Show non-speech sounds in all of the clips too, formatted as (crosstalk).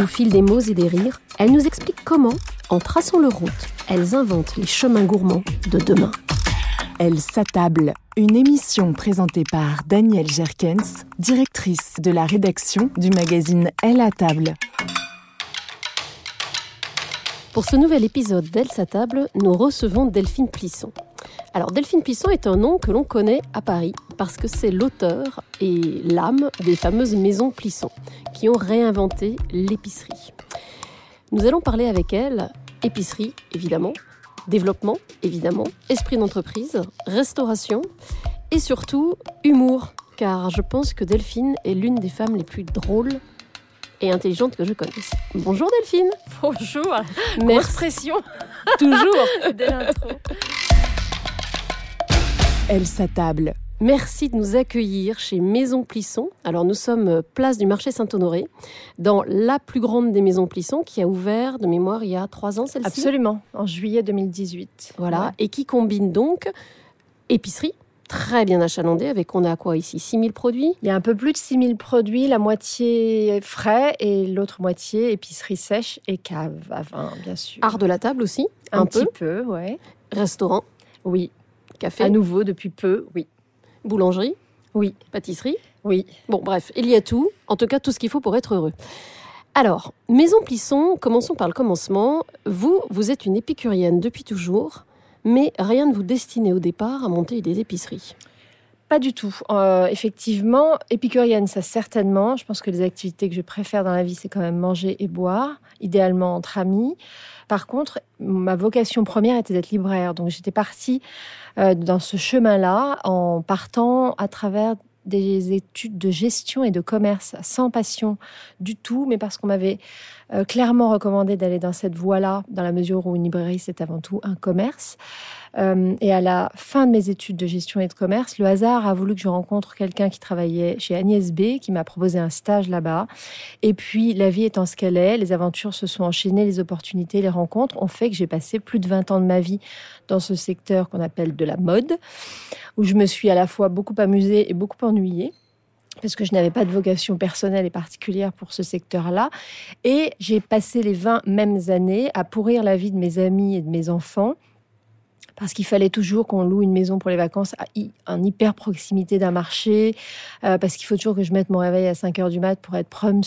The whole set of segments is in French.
Au fil des mots et des rires, elles nous expliquent comment, en traçant leur route, elles inventent les chemins gourmands de demain. Elle s'attable. Une émission présentée par Danielle Jerkens, directrice de la rédaction du magazine Elle à table. Pour ce nouvel épisode d'Elle s'attable, nous recevons Delphine Plisson. Alors Delphine Plisson est un nom que l'on connaît à Paris parce que c'est l'auteur et l'âme des fameuses maisons Plisson qui ont réinventé l'épicerie. Nous allons parler avec elle épicerie évidemment, développement évidemment, esprit d'entreprise, restauration et surtout humour car je pense que Delphine est l'une des femmes les plus drôles et intelligentes que je connaisse. Bonjour Delphine. Bonjour. Grosse Merci pression toujours. dès l'intro. Elle s'attable. Merci de nous accueillir chez Maison Plisson. Alors nous sommes euh, place du marché Saint-Honoré, dans la plus grande des maisons Plisson qui a ouvert de mémoire il y a trois ans celle-ci? Absolument, en juillet 2018. Voilà, Ouais. et qui combine donc épicerie, très bien achalandée, avec on a quoi ici 6000 produits? Il y a un peu plus de 6000 produits, la moitié frais et l'autre moitié épicerie sèche et cave à vin, bien sûr. Art de la table aussi, un, un, petit peu, peu, ouais. restaurant, Oui, café, à nouveau depuis peu, oui. boulangerie, Oui, pâtisserie. oui. Bon, bref, il y a tout. En tout cas, tout ce qu'il faut pour être heureux. Alors, Maison Plisson, commençons par le commencement. Vous, vous êtes une épicurienne depuis toujours, mais rien ne vous destinait au départ à monter des épiceries. Pas du tout. Euh, effectivement, épicurienne, ça certainement. Je pense que les activités que je préfère dans la vie, c'est quand même manger et boire, idéalement entre amis. Par contre, ma vocation première était d'être libraire. Donc j'étais partie euh, dans ce chemin-là en partant à travers des études de gestion et de commerce sans passion du tout, mais parce qu'on m'avait euh, clairement recommandé d'aller dans cette voie-là, dans la mesure où une librairie, c'est avant tout un commerce. Euh, et à la fin de mes études de gestion et de commerce, le hasard a voulu que je rencontre quelqu'un qui travaillait chez Agnès B, qui m'a proposé un stage là-bas. Et puis, la vie étant ce qu'elle est, les aventures se sont enchaînées, les opportunités, les rencontres ont fait que j'ai passé plus de 20 ans de ma vie dans ce secteur qu'on appelle de la mode, où je me suis à la fois beaucoup amusée et beaucoup ennuyée parce que je n'avais pas de vocation personnelle et particulière pour ce secteur-là. Et j'ai passé les 20 mêmes années à pourrir la vie de mes amis et de mes enfants parce qu'il fallait toujours qu'on loue une maison pour les vacances en hyper proximité d'un marché, euh, parce qu'il faut toujours que je mette mon réveil à 5 heures du mat pour être prums,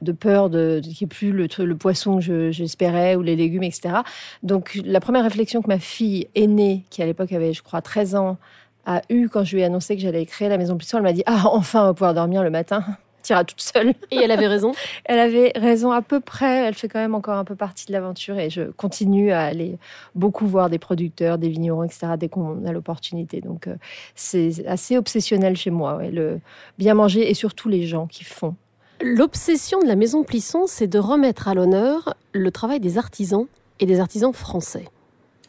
de peur de, qu'il n'y ait plus le, le poisson que j'espérais ou les légumes, etc. Donc la première réflexion que ma fille aînée, qui à l'époque avait, je crois, 13 ans, a eu quand je lui ai annoncé que j'allais créer la maison Plisson, elle m'a dit Ah, enfin, on va pouvoir dormir le matin toute seule. Et elle avait raison (laughs) Elle avait raison à peu près. Elle fait quand même encore un peu partie de l'aventure et je continue à aller beaucoup voir des producteurs, des vignerons, etc. dès qu'on a l'opportunité. Donc euh, c'est assez obsessionnel chez moi, le bien manger et surtout les gens qui font. L'obsession de la maison Plisson, c'est de remettre à l'honneur le travail des artisans et des artisans français.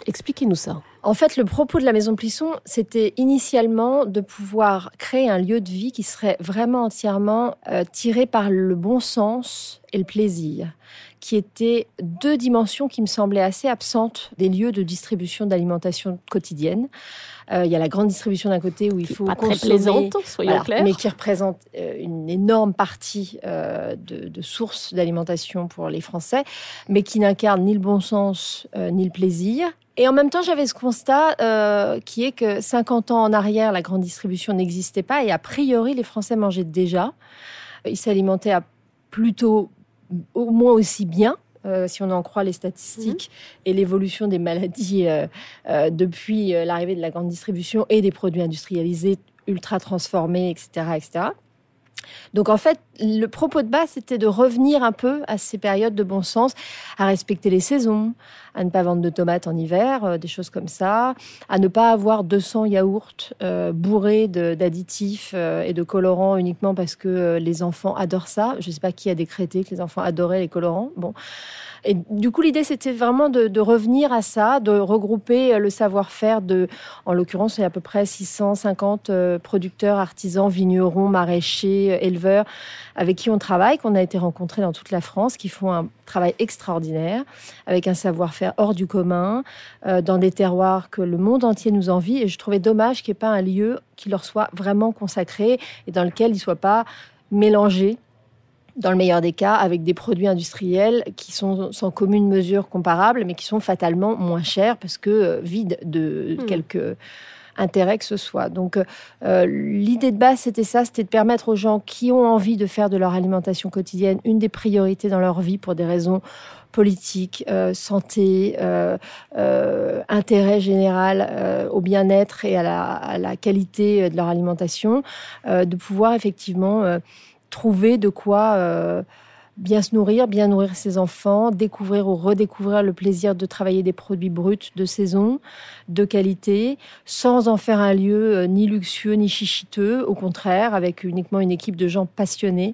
Expliquez-nous ça. En fait, le propos de la Maison Plisson, c'était initialement de pouvoir créer un lieu de vie qui serait vraiment entièrement euh, tiré par le bon sens et le plaisir, qui étaient deux dimensions qui me semblaient assez absentes des lieux de distribution d'alimentation quotidienne. Euh, il y a la grande distribution d'un côté où il faut pas très plaisante, soyons clairs, mais qui représente euh, une énorme partie de, de sources d'alimentation pour les Français, mais qui n'incarne ni le bon sens ni le plaisir. Et en même temps, j'avais ce constat euh, qui est que 50 ans en arrière, la grande distribution n'existait pas et a priori, les Français mangeaient déjà. Ils s'alimentaient à plutôt au moins aussi bien. Euh, si on en croit les statistiques mmh. et l'évolution des maladies euh, depuis l'arrivée de la grande distribution et des produits industrialisés ultra transformés, etc., etc. Donc en fait, le propos de base, c'était de revenir un peu à ces périodes de bon sens, à respecter les saisons, à ne pas vendre de tomates en hiver, euh, des choses comme ça, à ne pas avoir 200 yaourts euh, bourrés d'additifs euh, et de colorants uniquement parce que les enfants adorent ça. Je ne sais pas qui a décrété que les enfants adoraient les colorants. Bon. Et du coup, l'idée, c'était vraiment de, revenir à ça, de regrouper le savoir-faire de, en l'occurrence, il y a à peu près 650 producteurs, artisans, vignerons, maraîchers, éleveurs, avec qui on travaille, qu'on a été rencontrés dans toute la France, qui font un travail extraordinaire, avec un savoir-faire hors du commun, euh, dans des terroirs que le monde entier nous envie. Et je trouvais dommage qu'il n'y ait pas un lieu qui leur soit vraiment consacré et dans lequel ils ne soient pas mélangés dans le meilleur des cas, avec des produits industriels qui sont sans commune mesure comparable, mais qui sont fatalement moins chers parce que euh, vides de hmm. quelques intérêt que ce soit. Donc euh, l'idée de base, c'était ça, c'était de permettre aux gens qui ont envie de faire de leur alimentation quotidienne une des priorités dans leur vie pour des raisons politiques, euh, santé, euh, intérêt général au bien-être et à la, à la, qualité de leur alimentation, de pouvoir effectivement trouver de quoi bien se nourrir, bien nourrir ses enfants, découvrir ou redécouvrir le plaisir de travailler des produits bruts de saison, de qualité, sans en faire un lieu euh, ni luxueux ni chichiteux, au contraire, avec uniquement une équipe de gens passionnés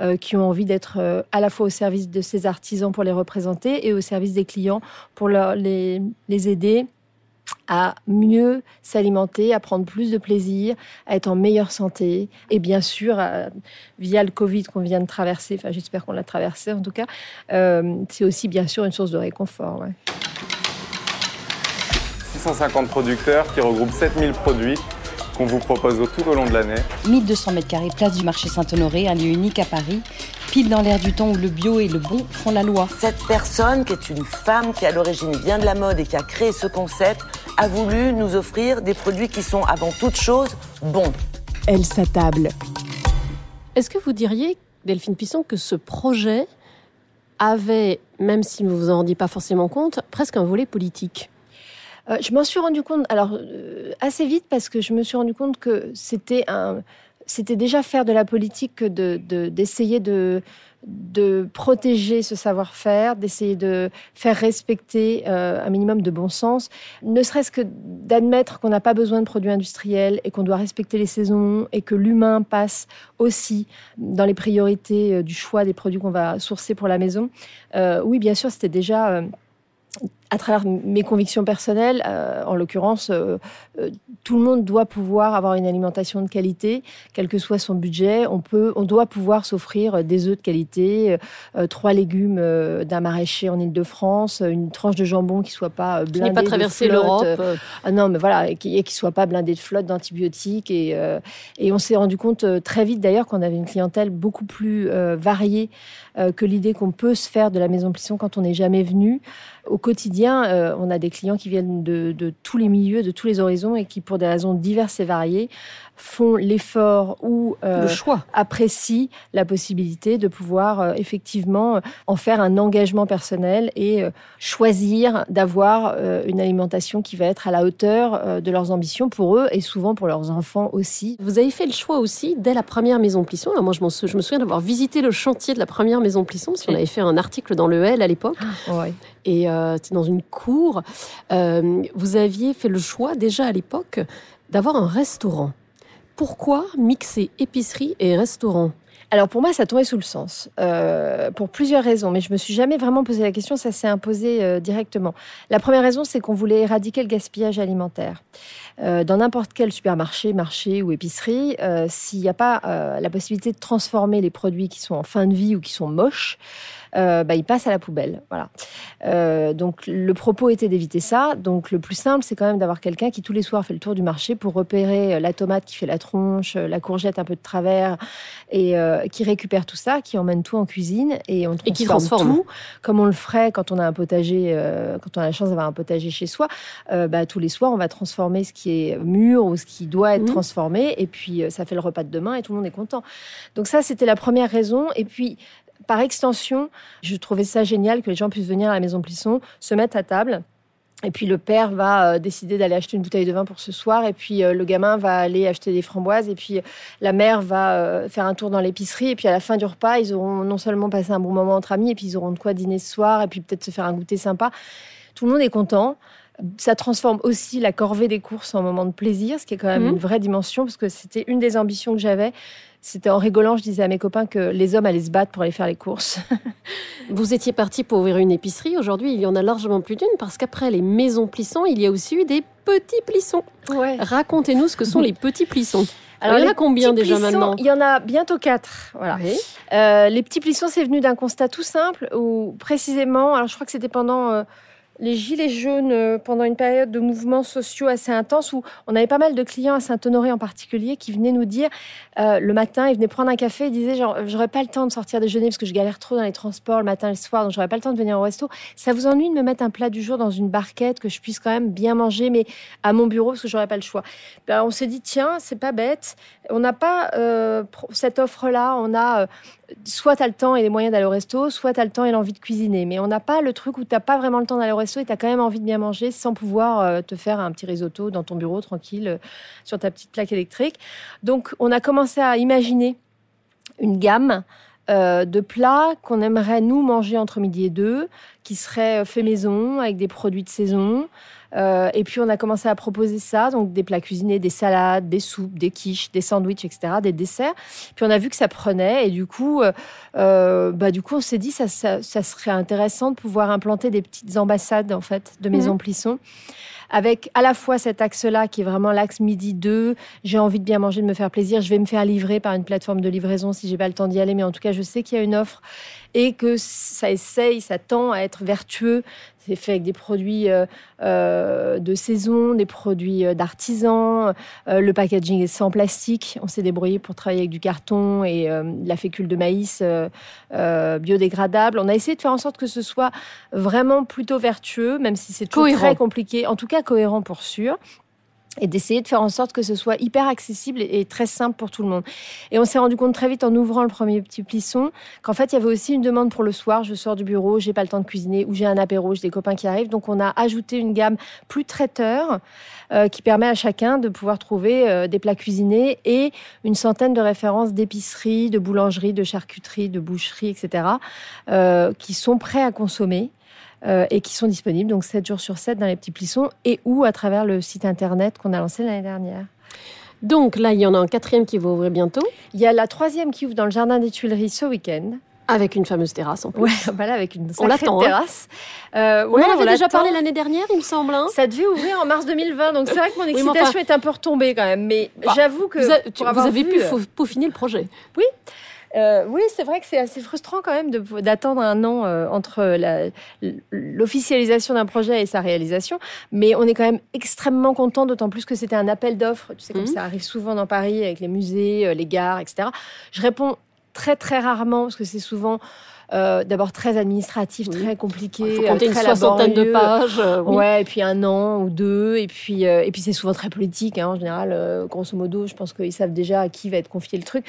euh, qui ont envie d'être euh, à la fois au service de ces artisans pour les représenter et au service des clients pour les aider à mieux s'alimenter, à prendre plus de plaisir, à être en meilleure santé. Et bien sûr, euh, via le Covid qu'on vient de traverser, enfin j'espère qu'on l'a traversé en tout cas, euh, c'est aussi bien sûr une source de réconfort. 650 producteurs qui regroupent 7000 produits qu'on vous propose tout au long de l'année. 1200 mètres carrés, place du marché Saint-Honoré, un lieu unique à Paris, pile dans l'air du temps où le bio et le bon font la loi. Cette personne, qui est une femme qui à l'origine vient de la mode et qui a créé ce concept, a voulu nous offrir des produits qui sont avant toute chose bons. Elle s'attable. Est-ce que vous diriez, Delphine Pisson, que ce projet avait, même si vous ne vous en rendiez pas forcément compte, presque un volet politique? Euh, je m'en suis rendu compte, alors euh, assez vite, parce que je me suis rendu compte que c'était un, c'était déjà faire de la politique de, d'essayer de, de protéger ce savoir-faire, d'essayer de faire respecter euh, un minimum de bon sens, ne serait-ce que d'admettre qu'on n'a pas besoin de produits industriels et qu'on doit respecter les saisons et que l'humain passe aussi dans les priorités du choix des produits qu'on va sourcer pour la maison. oui, bien sûr, c'était déjà à travers mes convictions personnelles, euh, en l'occurrence, euh, euh, tout le monde doit pouvoir avoir une alimentation de qualité, quel que soit son budget. On peut, on doit pouvoir s'offrir des œufs de qualité, trois légumes d'un maraîcher en Île-de-France, une tranche de jambon qui soit pas blindée qui pas traversé l'Europe. ah non, mais voilà, et qui, qui soit pas blindé de flotte d'antibiotiques. Et, et on s'est rendu compte très vite d'ailleurs qu'on avait une clientèle beaucoup plus variée que l'idée qu'on peut se faire de la maison Plisson quand on n'est jamais venu. au quotidien, euh, on a des clients qui viennent de, de, tous les milieux, de tous les horizons et qui, pour des raisons diverses et variées, font l'effort ou euh, le choix. apprécient la possibilité de pouvoir euh, effectivement en faire un engagement personnel et choisir d'avoir une alimentation qui va être à la hauteur de leurs ambitions pour eux et souvent pour leurs enfants aussi. Vous avez fait le choix aussi dès la première maison Plisson. Alors moi, je, je me souviens d'avoir visité le chantier de la première maison Plisson parce qu'on avait fait un article dans le L à l'époque. Ah, ouais. Et euh, dans une cour. Euh, vous aviez fait le choix déjà à l'époque d'avoir un restaurant. Pourquoi mixer épicerie et restaurant? Alors pour moi, ça tombait sous le sens, euh, pour plusieurs raisons, mais je me suis jamais vraiment posé la question, ça s'est imposé euh, directement. La première raison, c'est qu'on voulait éradiquer le gaspillage alimentaire. Dans n'importe quel supermarché, marché ou épicerie, s'il n'y a pas la possibilité de transformer les produits qui sont en fin de vie ou qui sont moches, euh, bah, il passe à la poubelle. Voilà. Euh, donc le propos était d'éviter ça. Donc le plus simple, c'est quand même d'avoir quelqu'un qui tous les soirs fait le tour du marché pour repérer euh, la tomate qui fait la tronche, la courgette un peu de travers, et qui récupère tout ça, qui emmène tout en cuisine et on transforme, tout, comme on le ferait quand on a un potager, quand on a la chance d'avoir un potager chez soi. bah, tous les soirs, on va transformer ce qui est mûr ou ce qui doit être mmh. transformé, et puis ça fait le repas de demain et tout le monde est content. Donc ça, c'était la première raison. Et puis par extension, je trouvais ça génial que les gens puissent venir à la maison Plisson, se mettre à table. Et puis le père va euh, décider d'aller acheter une bouteille de vin pour ce soir. Et puis euh, le gamin va aller acheter des framboises. Et puis la mère va euh, faire un tour dans l'épicerie. Et puis à la fin du repas, ils auront non seulement passé un bon moment entre amis, et puis ils auront de quoi dîner ce soir. Et puis peut-être se faire un goûter sympa. Tout le monde est content. Ça transforme aussi la corvée des courses en moment de plaisir, ce qui est quand même mmh. une vraie dimension, parce que c'était une des ambitions que j'avais c'était en rigolant, je disais à mes copains que les hommes allaient se battre pour aller faire les courses. (laughs) Vous étiez parti pour ouvrir une épicerie. Aujourd'hui, il y en a largement plus d'une parce qu'après les maisons plissons, il y a aussi eu des petits plissons. Racontez-nous ce que sont les petits plissons. (laughs) Alors, il y en a combien déjà maintenant Il y en a bientôt quatre. Voilà. Euh, les petits plissons, c'est venu d'un constat tout simple où précisément, alors je crois que c'était pendant euh, les gilets jaunes euh, pendant une période de mouvements sociaux assez intenses où on avait pas mal de clients à Saint-Honoré en particulier qui venaient nous dire euh, le matin, ils venaient prendre un café, ils disaient genre j'aurais pas le temps de sortir déjeuner parce que je galère trop dans les transports le matin et le soir, donc j'aurais pas le temps de venir au resto. Ça vous ennuie de me mettre un plat du jour dans une barquette que je puisse quand même bien manger, mais à mon bureau parce que j'aurais pas le choix? Ben, on s'est dit tiens c'est pas bête, on n'a pas euh, cette offre là, on a soit tu as le temps et les moyens d'aller au resto, soit tu as le temps et l'envie de cuisiner. Mais on n'a pas le truc où tu pas vraiment le temps d'aller au resto et tu as quand même envie de bien manger sans pouvoir euh, te faire un petit risotto dans ton bureau tranquille euh, sur ta petite plaque électrique. Donc on a commencé à imaginer une gamme euh, de plats qu'on aimerait nous manger entre midi et deux, qui seraient faits maison avec des produits de saison. Euh, et puis on a commencé à proposer ça, donc des plats cuisinés, des salades, des soupes, des quiches, des sandwichs, etc., des desserts. Puis on a vu que ça prenait et du coup, euh, euh bah du coup on s'est dit ça, ça, ça, serait intéressant de pouvoir implanter des petites ambassades en fait de maisons mmh. Plisson avec à la fois cet axe-là qui est vraiment l'axe midi 2, j'ai envie de bien manger, de me faire plaisir, je vais me faire livrer par une plateforme de livraison si j'ai pas le temps d'y aller, mais en tout cas je sais qu'il y a une offre et que ça essaye, ça tend à être vertueux. C'est fait avec des produits euh, euh, de saison, des produits euh, d'artisans. le packaging est sans plastique. On s'est débrouillé pour travailler avec du carton et la fécule de maïs biodégradable. On a essayé de faire en sorte que ce soit vraiment plutôt vertueux, même si c'est très compliqué. En tout cas, cohérent pour sûr et d'essayer de faire en sorte que ce soit hyper accessible et très simple pour tout le monde. Et on s'est rendu compte très vite en ouvrant le premier petit plisson qu'en fait il y avait aussi une demande pour le soir. Je sors du bureau, j'ai pas le temps de cuisiner ou j'ai un apéro, j'ai des copains qui arrivent. Donc on a ajouté une gamme plus traiteur euh, qui permet à chacun de pouvoir trouver euh, des plats cuisinés et une centaine de références d'épicerie, de boulangerie, de charcuterie, de boucherie, etc. Euh, qui sont prêts à consommer. Euh, et qui sont disponibles donc 7 jours sur 7 dans les petits plissons et ou à travers le site internet qu'on a lancé l'année dernière. Donc là, il y en a un quatrième qui va ouvrir bientôt. Il y a la troisième qui ouvre dans le jardin des Tuileries ce week-end. Avec une fameuse terrasse en plus. Ouais, (laughs) voilà, avec une on l'attend, hein. terrasse. Euh, on en avait déjà parlé l'année dernière, il me semble. Hein. Ça devait ouvrir en mars 2020, donc c'est vrai que mon excitation est un peu retombée quand même. Mais bah, j'avoue que vous, avez pu euh, peaufiner le projet. Oui, euh, oui, c'est vrai que c'est assez frustrant quand même d'attendre un an euh, entre l'officialisation d'un projet et sa réalisation. Mais on est quand même extrêmement content, d'autant plus que c'était un appel d'offres. Tu sais, comme mmh. ça arrive souvent dans Paris avec les musées, euh, les gares, etc. Je réponds très très rarement parce que c'est souvent euh, d'abord très administratif, très compliqué, Il faut compter euh, une très soixantaine de pages, euh, oui. Ouais, et puis un an ou deux, et puis euh, et puis c'est souvent très politique. hein, en général, grosso modo, je pense qu'ils savent déjà à qui va être confié le truc.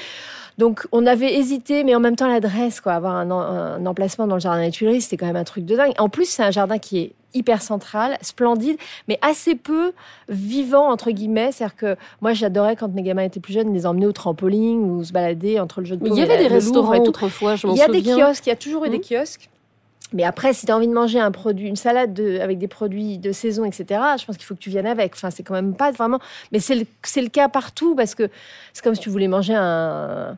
Donc on avait hésité, mais en même temps l'adresse, quoi, avoir un, un emplacement dans le jardin des Tuileries, c'était quand même un truc de dingue. En plus, c'est un jardin qui est hyper central, splendide, mais assez peu vivant entre guillemets. C'est-à-dire que moi, j'adorais quand mes gamins étaient plus jeunes, les emmener au trampoline ou se balader entre le jeu de Mais il y avait des restaurants autrefois, je m'en Il y a des kiosques, il y a toujours eu des Mhm. kiosques. Mais après, si tu as envie de manger un produit, une salade de- avec des produits de saison, etc., je pense qu'il faut que tu viennes avec. Enfin, c'est quand même pas vraiment. Mais c'est le, c'est le cas partout parce que c'est comme si tu voulais manger un.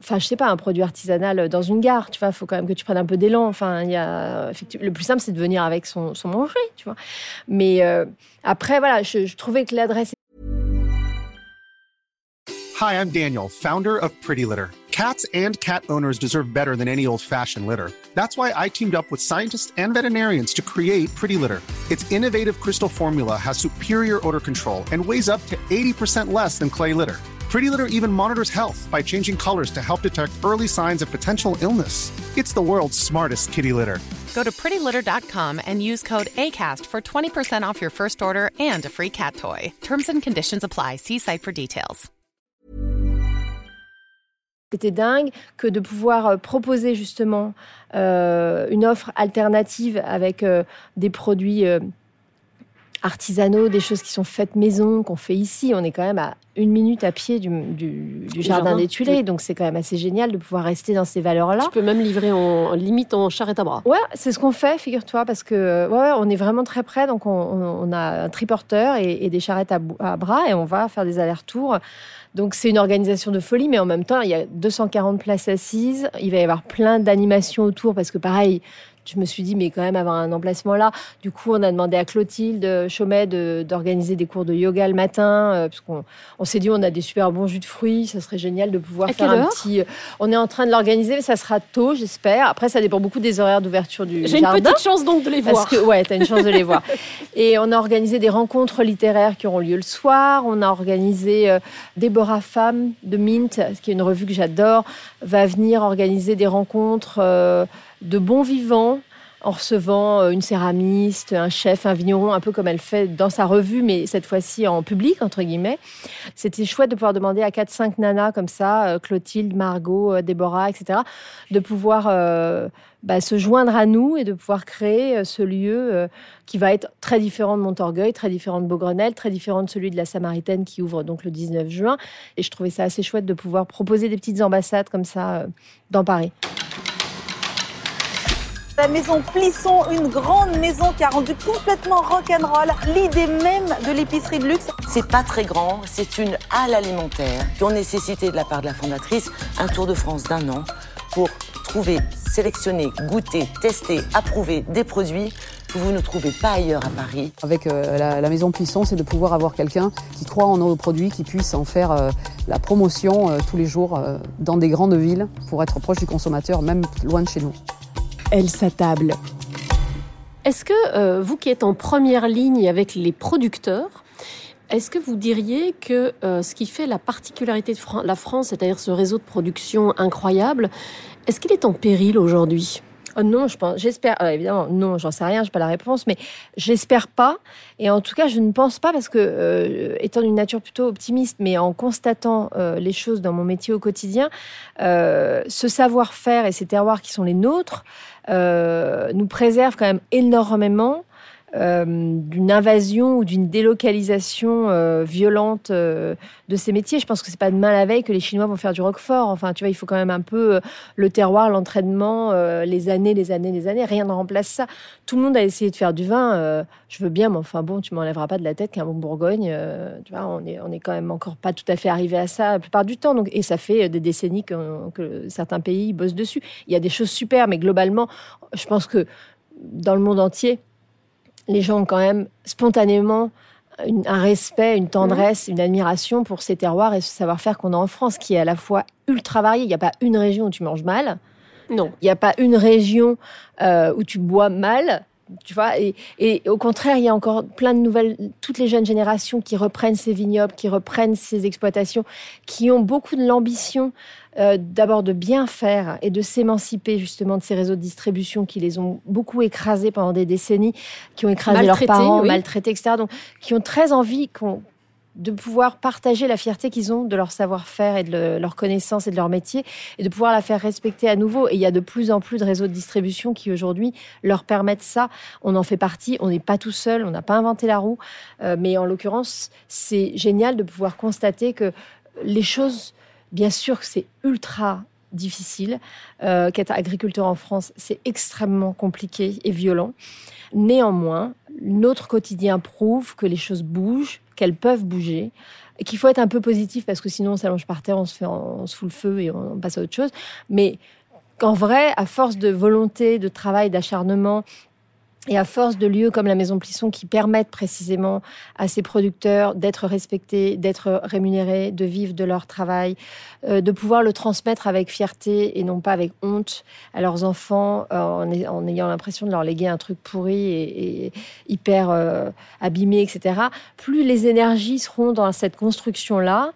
Enfin, je sais pas, un produit artisanal dans une gare, tu vois, faut quand même que tu prennes un peu d'élan. Enfin, il y a, le plus simple, c'est de venir avec son, son manger, tu vois. Mais euh, après, voilà, je, je trouvais que l'adresse Hi, I'm Daniel, founder of Pretty Litter. Cats and cat owners deserve better than any old fashioned litter. That's why I teamed up with scientists and veterinarians to create Pretty Litter. Its innovative crystal formula has superior odor control and weighs up to 80% less than clay litter. Pretty Litter even monitors health by changing colors to help detect early signs of potential illness. It's the world's smartest kitty litter. Go to prettylitter.com and use code ACAST for 20% off your first order and a free cat toy. Terms and conditions apply. See site for details. C'était dingue que de pouvoir euh, proposer justement euh, une offre alternative avec euh, des produits euh, artisanaux, des choses qui sont faites maison, qu'on fait ici. On est quand même à une minute à pied du, du- du jardin, jardin. des Tuileries, Oui. donc c'est quand même assez génial de pouvoir rester dans ces valeurs-là. Tu peux même livrer en limite en charrette à bras. Ouais, c'est ce qu'on fait, figure-toi, parce que euh, ouais, on est vraiment très près. Donc, on, a un triporteur et, et des charrettes à, à bras et on va faire des allers-retours. Donc, c'est une organisation de folie, mais en même temps, il y a 240 places assises. Il va y avoir plein d'animations autour parce que, pareil, je me suis dit, mais quand même avoir un emplacement là. Du coup, on a demandé à Clotilde Chaumet de- d'organiser des cours de yoga le matin, euh, parce qu'on on s'est dit, on a des super bons jus de fruits, ça serait génial de pouvoir À faire un petit. euh, On est en train de l'organiser, mais ça sera tôt, j'espère. Après, ça dépend beaucoup des horaires d'ouverture du J'ai une jardin. petite chance donc de les Parce voir. que, ouais, t'as une chance de les voir. (laughs) Et on a organisé des rencontres littéraires qui auront lieu le soir. On a organisé euh, Déborah Femme de Mint, qui est une revue que j'adore, va venir organiser des rencontres euh, de bons vivants en recevant euh, une céramiste, un chef, un vigneron, un peu comme elle fait dans sa revue, mais cette fois-ci en public, entre guillemets. C'était chouette de pouvoir demander à 4-5 nanas comme ça, euh, Clotilde, Margot, euh, Déborah, etc., de pouvoir bah, se joindre à nous et de pouvoir créer ce lieu qui va être très différent de Montorgueil, très différent de Beaugrenelle, très différent de celui de la Samaritaine qui ouvre donc le 19 juin. Et je trouvais ça assez chouette de pouvoir proposer des petites ambassades comme ça dans Paris. La maison Plisson, une grande maison qui a rendu complètement rock'n'roll l'idée même de l'épicerie de luxe. C'est pas très grand, c'est une halle alimentaire qui ont nécessité de la part de la fondatrice un tour de France d'un an pour trouver, sélectionner, goûter, tester, approuver des produits que vous ne trouvez pas ailleurs à Paris. Avec euh, la, la maison Plisson, c'est de pouvoir avoir quelqu'un qui croit en nos produits, qui puisse en faire euh, la promotion euh, tous les jours euh, dans des grandes villes pour être proche du consommateur, même loin de chez nous. Elle s'attable. Est-ce que euh, vous qui êtes en première ligne avec les producteurs, est-ce que vous diriez que euh, ce qui fait la particularité de la France, c'est-à-dire ce réseau de production incroyable, est-ce qu'il est en péril aujourd'hui? Oh non, je pense, j'espère, euh, évidemment, non, j'en sais rien, j'ai pas la réponse, mais j'espère pas. Et en tout cas, je ne pense pas parce que, euh, étant d'une nature plutôt optimiste, mais en constatant euh, les choses dans mon métier au quotidien, euh, ce savoir-faire et ces terroirs qui sont les nôtres euh, nous préservent quand même énormément d'une invasion ou d'une délocalisation euh, violente euh, de ces métiers. Je pense que c'est pas demain la veille que les Chinois vont faire du roquefort. Enfin, tu vois, il faut quand même un peu euh, le terroir, l'entraînement, euh, les années, les années, les années. Rien ne remplace ça. Tout le monde a essayé de faire du vin. euh, je veux bien, mais enfin bon, tu m'enlèveras pas de la tête qu'un bon Bourgogne. euh, tu vois, on est, on est quand même encore pas tout à fait arrivé à ça la plupart du temps. Donc, et ça fait euh, des décennies que, que certains pays bossent dessus. Il y a des choses super, mais globalement, je pense que dans le monde entier, les gens ont quand même spontanément une- un respect, une tendresse, une admiration pour ces terroirs et ce savoir-faire qu'on a en France, qui est à la fois ultra varié. Il n'y a pas une région où tu manges mal. Non. Il n'y a pas une région euh, où tu bois mal. Tu vois. Et, et, au contraire, il y a encore plein de nouvelles, toutes les jeunes générations qui reprennent ces vignobles, qui reprennent ces exploitations, qui ont beaucoup de l'ambition euh, d'abord de bien faire et de s'émanciper justement de ces réseaux de distribution qui les ont beaucoup écrasés pendant des décennies, qui ont écrasé leurs parents, maltraités, etc. Donc, qui ont très envie qu'on de pouvoir partager la fierté qu'ils ont de leur savoir-faire et de leur connaissance et de leur métier et de pouvoir la faire respecter à nouveau. Et il y a de plus en plus de réseaux de distribution qui aujourd'hui leur permettent ça. On en fait partie, on n'est pas tout seul, on n'a pas inventé la roue. Euh, mais en l'occurrence, c'est génial de pouvoir constater que les choses, bien sûr que c'est ultra difficile, euh, qu'être agriculteur en France, c'est extrêmement compliqué et violent. Néanmoins, notre quotidien prouve que les choses bougent, qu'elles peuvent bouger, qu'il faut être un peu positif parce que sinon on s'allonge par terre, on se, fait, on se fout le feu et on passe à autre chose. Mais qu'en vrai, à force de volonté, de travail, d'acharnement, et à force de lieux comme la Maison Plisson qui permettent précisément à ces producteurs d'être respectés, d'être rémunérés, de vivre de leur travail, euh, de pouvoir le transmettre avec fierté et non pas avec honte à leurs enfants euh, en, ayant l'impression de leur léguer un truc pourri et, hyper euh, abîmé, etc. Plus les énergies seront dans cette construction-là,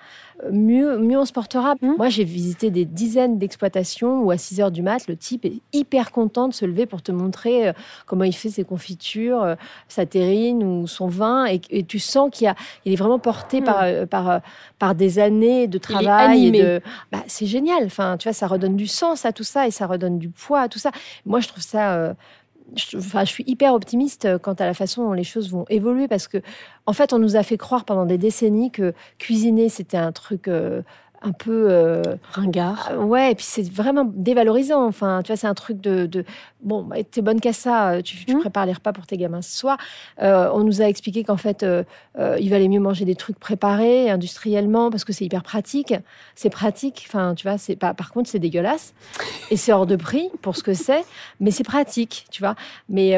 mieux, mieux on se portera. Mmh. Moi, j'ai visité des dizaines d'exploitations où à 6 heures du mat, le type est hyper content de se lever pour te montrer euh, comment il fait ses confitures, euh, sa terrine ou son vin. Et, tu sens qu'il il est vraiment porté mmh. par, euh, par, par des années de travail. Bah, c'est génial. Enfin, tu vois, ça redonne du sens à tout ça et ça redonne du poids à tout ça. Moi, je trouve ça je, suis hyper optimiste euh, quant à la façon dont les choses vont évoluer parce que, en fait, on nous a fait croire pendant des décennies que cuisiner, c'était un truc euh, un peu euh, ringard. Euh, ouais, et puis c'est vraiment dévalorisant. Enfin, tu vois, c'est un truc de, de bon, bah, t'es bonne qu'à ça. Euh, tu, tu mmh. prépares les repas pour tes gamins ce soir. on nous a expliqué qu'en fait, il valait mieux manger des trucs préparés industriellement parce que c'est hyper pratique. C'est pratique. Enfin, tu vois, c'est pas. Par contre, c'est dégueulasse et c'est hors de prix pour ce que c'est, mais c'est pratique, tu vois. Mais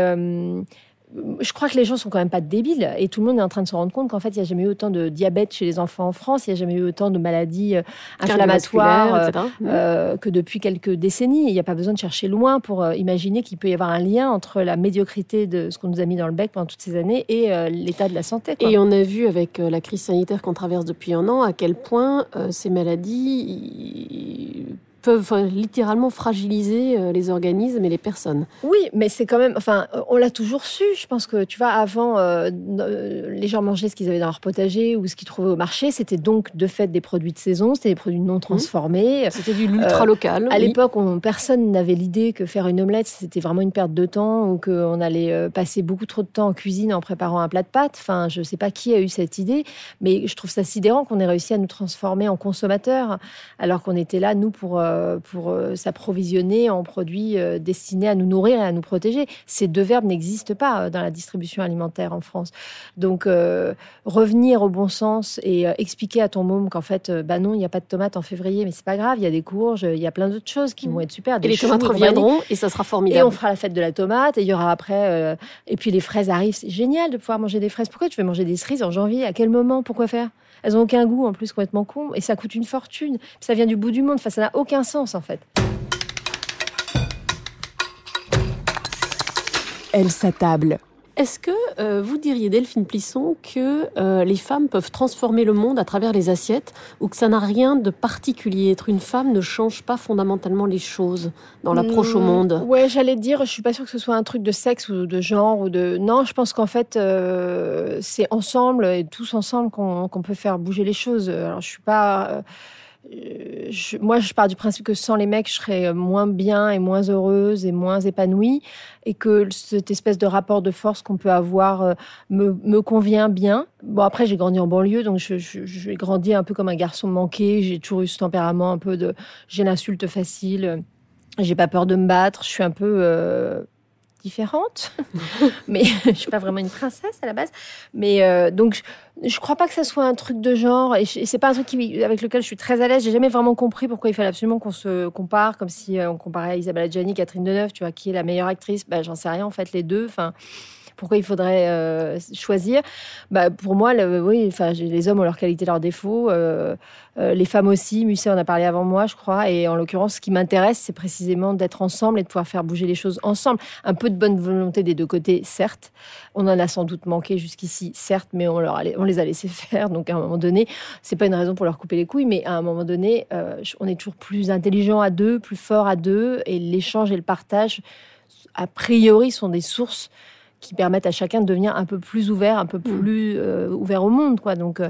je crois que les gens sont quand même pas débiles et tout le monde est en train de se rendre compte qu'en fait, il n'y a jamais eu autant de diabète chez les enfants en France, il n'y a jamais eu autant de maladies euh, inflammatoires euh, euh, que depuis quelques décennies. Il n'y a pas besoin de chercher loin pour imaginer qu'il peut y avoir un lien entre la médiocrité de ce qu'on nous a mis dans le bec pendant toutes ces années et l'état de la santé. Et on a vu avec la crise sanitaire qu'on traverse depuis un an à quel point ces maladies peuvent littéralement fragiliser euh, les organismes et les personnes. Oui, mais c'est quand même, enfin, on l'a toujours su. Je pense que tu vois, avant, euh, euh, les gens mangeaient ce qu'ils avaient dans leur potager ou ce qu'ils trouvaient au marché. C'était donc de fait des produits de saison, c'était des produits non transformés. C'était du ultra local. à l'époque, personne n'avait l'idée que faire une omelette c'était vraiment une perte de temps ou qu'on allait passer beaucoup trop de temps en cuisine en préparant un plat de pâtes. Enfin, je ne sais pas qui a eu cette idée, mais je trouve ça sidérant qu'on ait réussi à nous transformer en consommateurs alors qu'on était là nous pour euh, pour euh, s'approvisionner en produits euh, destinés à nous nourrir et à nous protéger. Ces deux verbes n'existent pas dans la distribution alimentaire en France. Donc, revenir au bon sens et expliquer à ton môme qu'en fait, bah non, il n'y a pas de tomates en février, mais c'est pas grave, il y a des courges, il y a plein d'autres choses qui vont être super. et les tomates reviendront et ça sera formidable. Et on fera la fête de la tomate et il y aura après. et puis les fraises arrivent, c'est génial de pouvoir manger des fraises. Pourquoi tu veux manger des cerises en janvier? À quel moment? Pourquoi faire? Elles ont aucun goût en plus complètement con et ça coûte une fortune. Ça vient du bout du monde. Enfin, ça n'a aucun sens en fait. Elle s'attable. Est-ce que euh, vous diriez, Delphine Plisson, que euh, les femmes peuvent transformer le monde à travers les assiettes ou que ça n'a rien de particulier? Être une femme ne change pas fondamentalement les choses dans l'approche au mmh, monde? Ouais, j'allais dire, je suis pas sûre que ce soit un truc de sexe ou de genre ou de. Non, je pense qu'en fait, euh, c'est ensemble et tous ensemble qu'on peut faire bouger les choses. Alors, je suis pas moi, je pars du principe que sans les mecs, je serais moins bien et moins heureuse et moins épanouie, et que cette espèce de rapport de force qu'on peut avoir euh, me, convient bien. Bon, après, j'ai grandi en banlieue, donc je, je, j'ai grandi un peu comme un garçon manqué. J'ai toujours eu ce tempérament un peu de, j'ai l'insulte facile. J'ai pas peur de me battre. Je suis un peu euh, différente, (laughs) mais (laughs) je suis pas vraiment une princesse à la base. Mais euh, donc, je, je, crois pas que ça soit un truc de genre, et, c'est pas un truc avec lequel je suis très à l'aise. J'ai jamais vraiment compris pourquoi il fallait absolument qu'on se compare, comme si euh, on comparait Isabelle Adjani, Catherine Deneuve, tu vois, qui est la meilleure actrice? Ben, j'en sais rien en fait, les deux. Enfin, Pourquoi il faudrait euh, choisir bah, Pour moi, oui, les hommes ont leurs qualités, leurs défauts. Euh, euh, les femmes aussi. Musset en a parlé avant moi, je crois. Et en l'occurrence, ce qui m'intéresse, c'est précisément d'être ensemble et de pouvoir faire bouger les choses ensemble. Un peu de bonne volonté des deux côtés, certes. On en a sans doute manqué jusqu'ici, certes, mais on, leur on les a laissés (laughs) faire. Donc à un moment donné, c'est pas une raison pour leur couper les couilles, mais à un moment donné, on est toujours plus intelligent à deux, plus fort à deux, et l'échange et le partage, a priori, sont des sources qui permettent à chacun de devenir un peu plus ouvert, un peu mm. plus euh, ouvert au monde. Quoi. Donc, euh,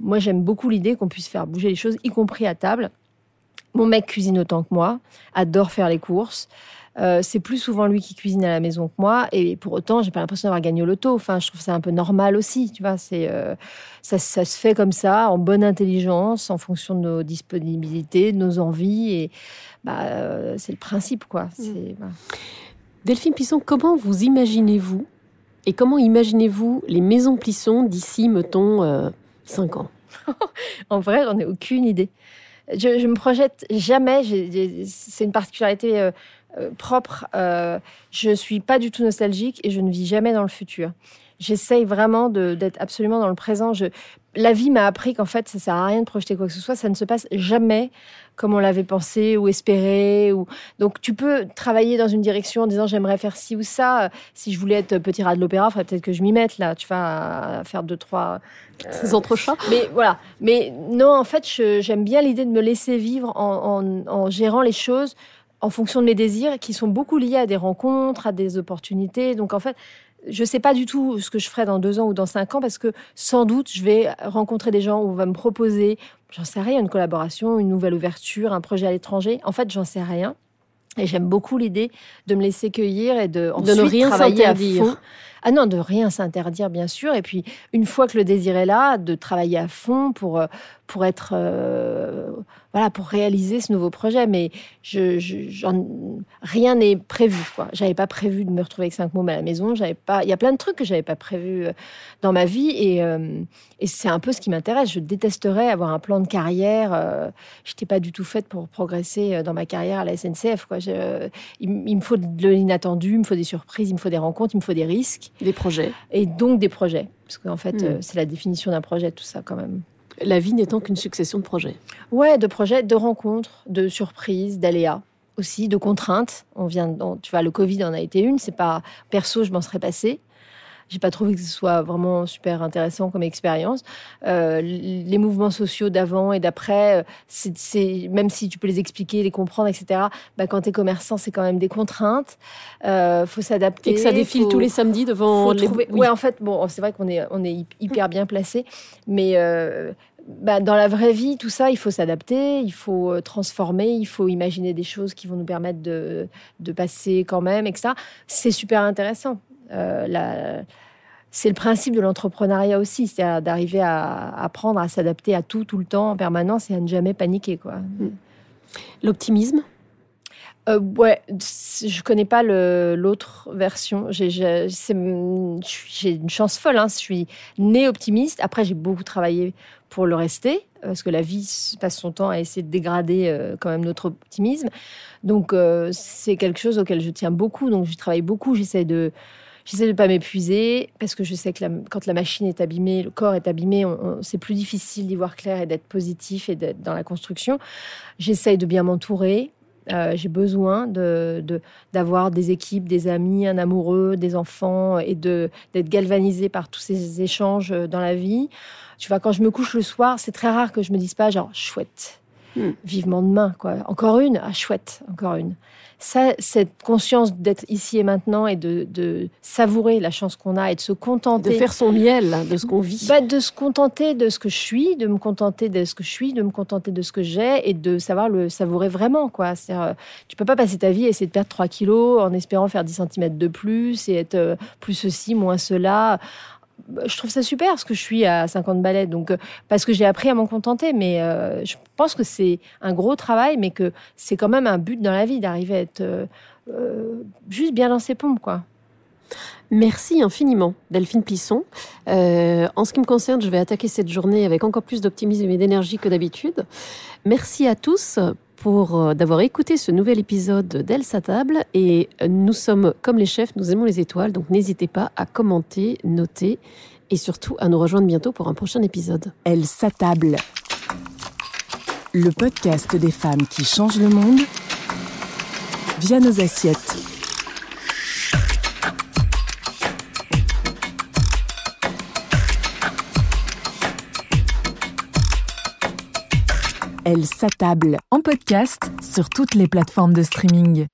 moi, j'aime beaucoup l'idée qu'on puisse faire bouger les choses, y compris à table. Mon mec cuisine autant que moi, adore faire les courses. Euh, c'est plus souvent lui qui cuisine à la maison que moi, et pour autant, j'ai pas l'impression d'avoir gagné au loto. Enfin, je trouve ça un peu normal aussi, tu vois. C'est ça, ça, se fait comme ça, en bonne intelligence, en fonction de nos disponibilités, de nos envies, et bah, c'est le principe, quoi. Mm. C'est Delphine Plisson, comment vous imaginez-vous et comment imaginez-vous les maisons Plisson d'ici, mettons, euh, 5 ans? (laughs) En vrai, j'en ai aucune idée. Je, je me projette jamais. C'est une particularité euh, euh, propre. Euh, je suis pas du tout nostalgique et je ne vis jamais dans le futur. J'essaye vraiment d'être absolument dans le présent. Je, la vie m'a appris qu'en fait, ça sert à rien de projeter quoi que ce soit. Ça ne se passe jamais comme on l'avait pensé ou espéré. Ou... Donc, tu peux travailler dans une direction en disant j'aimerais faire ci ou ça. Si je voulais être petit rat de l'opéra, il faudrait peut-être que je m'y mette là, tu vois, à faire deux, trois. Euh... entrechats. Mais voilà. Mais non, en fait, j'aime bien l'idée de me laisser vivre en, en, en gérant les choses en fonction de mes désirs qui sont beaucoup liés à des rencontres, à des opportunités. Donc, en fait, je ne sais pas du tout ce que je ferai dans deux ans ou dans cinq ans parce que sans doute je vais rencontrer des gens où on va me proposer, j'en sais rien, une collaboration, une nouvelle ouverture, un projet à l'étranger. En fait, j'en sais rien. Et j'aime beaucoup l'idée de me laisser cueillir et de, de ne rien travailler à fond. Ah non, de rien s'interdire, bien sûr. Et puis, une fois que le désir est là, de travailler à fond pour, euh, pour être euh, voilà pour réaliser ce nouveau projet. Mais je, je rien n'est prévu quoi. J'avais pas prévu de me retrouver avec cinq mômes à la maison. J'avais pas il y a plein de trucs que j'avais pas prévu euh, dans ma vie. Et, euh, et c'est un peu ce qui m'intéresse. Je détesterais avoir un plan de carrière euh, j'étais pas du tout faite pour progresser dans ma carrière à la SNCF quoi. Je, il, me faut de l'inattendu il me faut des surprises il me faut des rencontres il me faut des risques. Des projets. Et donc des projets. Parce qu'en fait hmm. c'est la définition d'un projet tout ça quand même la vie n'étant qu'une succession de projets. Ouais, de projets, de rencontres, de surprises, d'aléas aussi, de contraintes. On vient, tu vois, le Covid en a été une. C'est pas perso, je m'en serais passé. J'ai pas trouvé que ce soit vraiment super intéressant comme expérience. Euh, les mouvements sociaux d'avant et d'après, euh, c'est même si tu peux les expliquer, les comprendre, etc. Bah, quand tu es commerçant, c'est quand même des contraintes. Euh, faut s'adapter. Et que ça défile tous les samedis devant les. Oui. Ouais, en fait, bon, c'est vrai qu'on est on est hyper bien placé, mais euh, bah, dans la vraie vie, tout ça, il faut s'adapter, il faut euh, transformer, il faut imaginer des choses qui vont nous permettre de, de passer quand même, etc. C'est super intéressant. Euh, c'est le principe de l'entrepreneuriat aussi, c'est d'arriver à apprendre à s'adapter à tout, tout le temps, en permanence, et à ne jamais paniquer. quoi. Mm. L'optimisme? Euh, ouais, je connais pas l'autre version. J'ai une chance folle. Hein. Je suis née optimiste. Après, j'ai beaucoup travaillé pour le rester, parce que la vie passe son temps à essayer de dégrader euh, quand même notre optimisme. Donc, euh, c'est quelque chose auquel je tiens beaucoup. Donc, je travaille beaucoup. J'essaie de J'essaie de pas m'épuiser parce que je sais que quand la machine est abîmée, le corps est abîmé, c'est plus difficile d'y voir clair et d'être positif et d'être dans la construction. J'essaie de bien m'entourer. Euh, j'ai besoin d'avoir des équipes, des amis, un amoureux, des enfants et d'être galvanisé par tous ces échanges dans la vie. Tu vois, quand je me couche le soir, c'est très rare que je me dise pas genre chouette, hmm. vivement demain, quoi. Encore une, ah chouette, encore une. Ça, cette conscience d'être ici et maintenant et de, savourer la chance qu'on a et de se contenter. De faire son miel de ce qu'on vit. Bah, de se contenter de ce que je suis, de me contenter de ce que je suis, de me contenter de ce que j'ai et de savoir le savourer vraiment. Quoi. Euh, tu peux pas passer ta vie à essayer de perdre 3 kilos en espérant faire 10 cm de plus et être euh, plus ceci, moins cela je trouve ça super ce que je suis à 50 balais, donc euh, parce que j'ai appris à m'en contenter. Mais euh, je pense que c'est un gros travail, mais que c'est quand même un but dans la vie d'arriver à être euh, juste bien dans ses pompes, quoi. Merci infiniment, Delphine Plisson. en ce qui me concerne, je vais attaquer cette journée avec encore plus d'optimisme et d'énergie que d'habitude. Merci à tous pour euh, d'avoir écouté ce nouvel épisode d'Elsa Table. Et nous sommes comme les chefs, nous aimons les étoiles. Donc n'hésitez pas à commenter, noter et surtout à nous rejoindre bientôt pour un prochain épisode. Elle s'attable. Le podcast des femmes qui changent le monde via nos assiettes. Elle s'attable en podcast sur toutes les plateformes de streaming.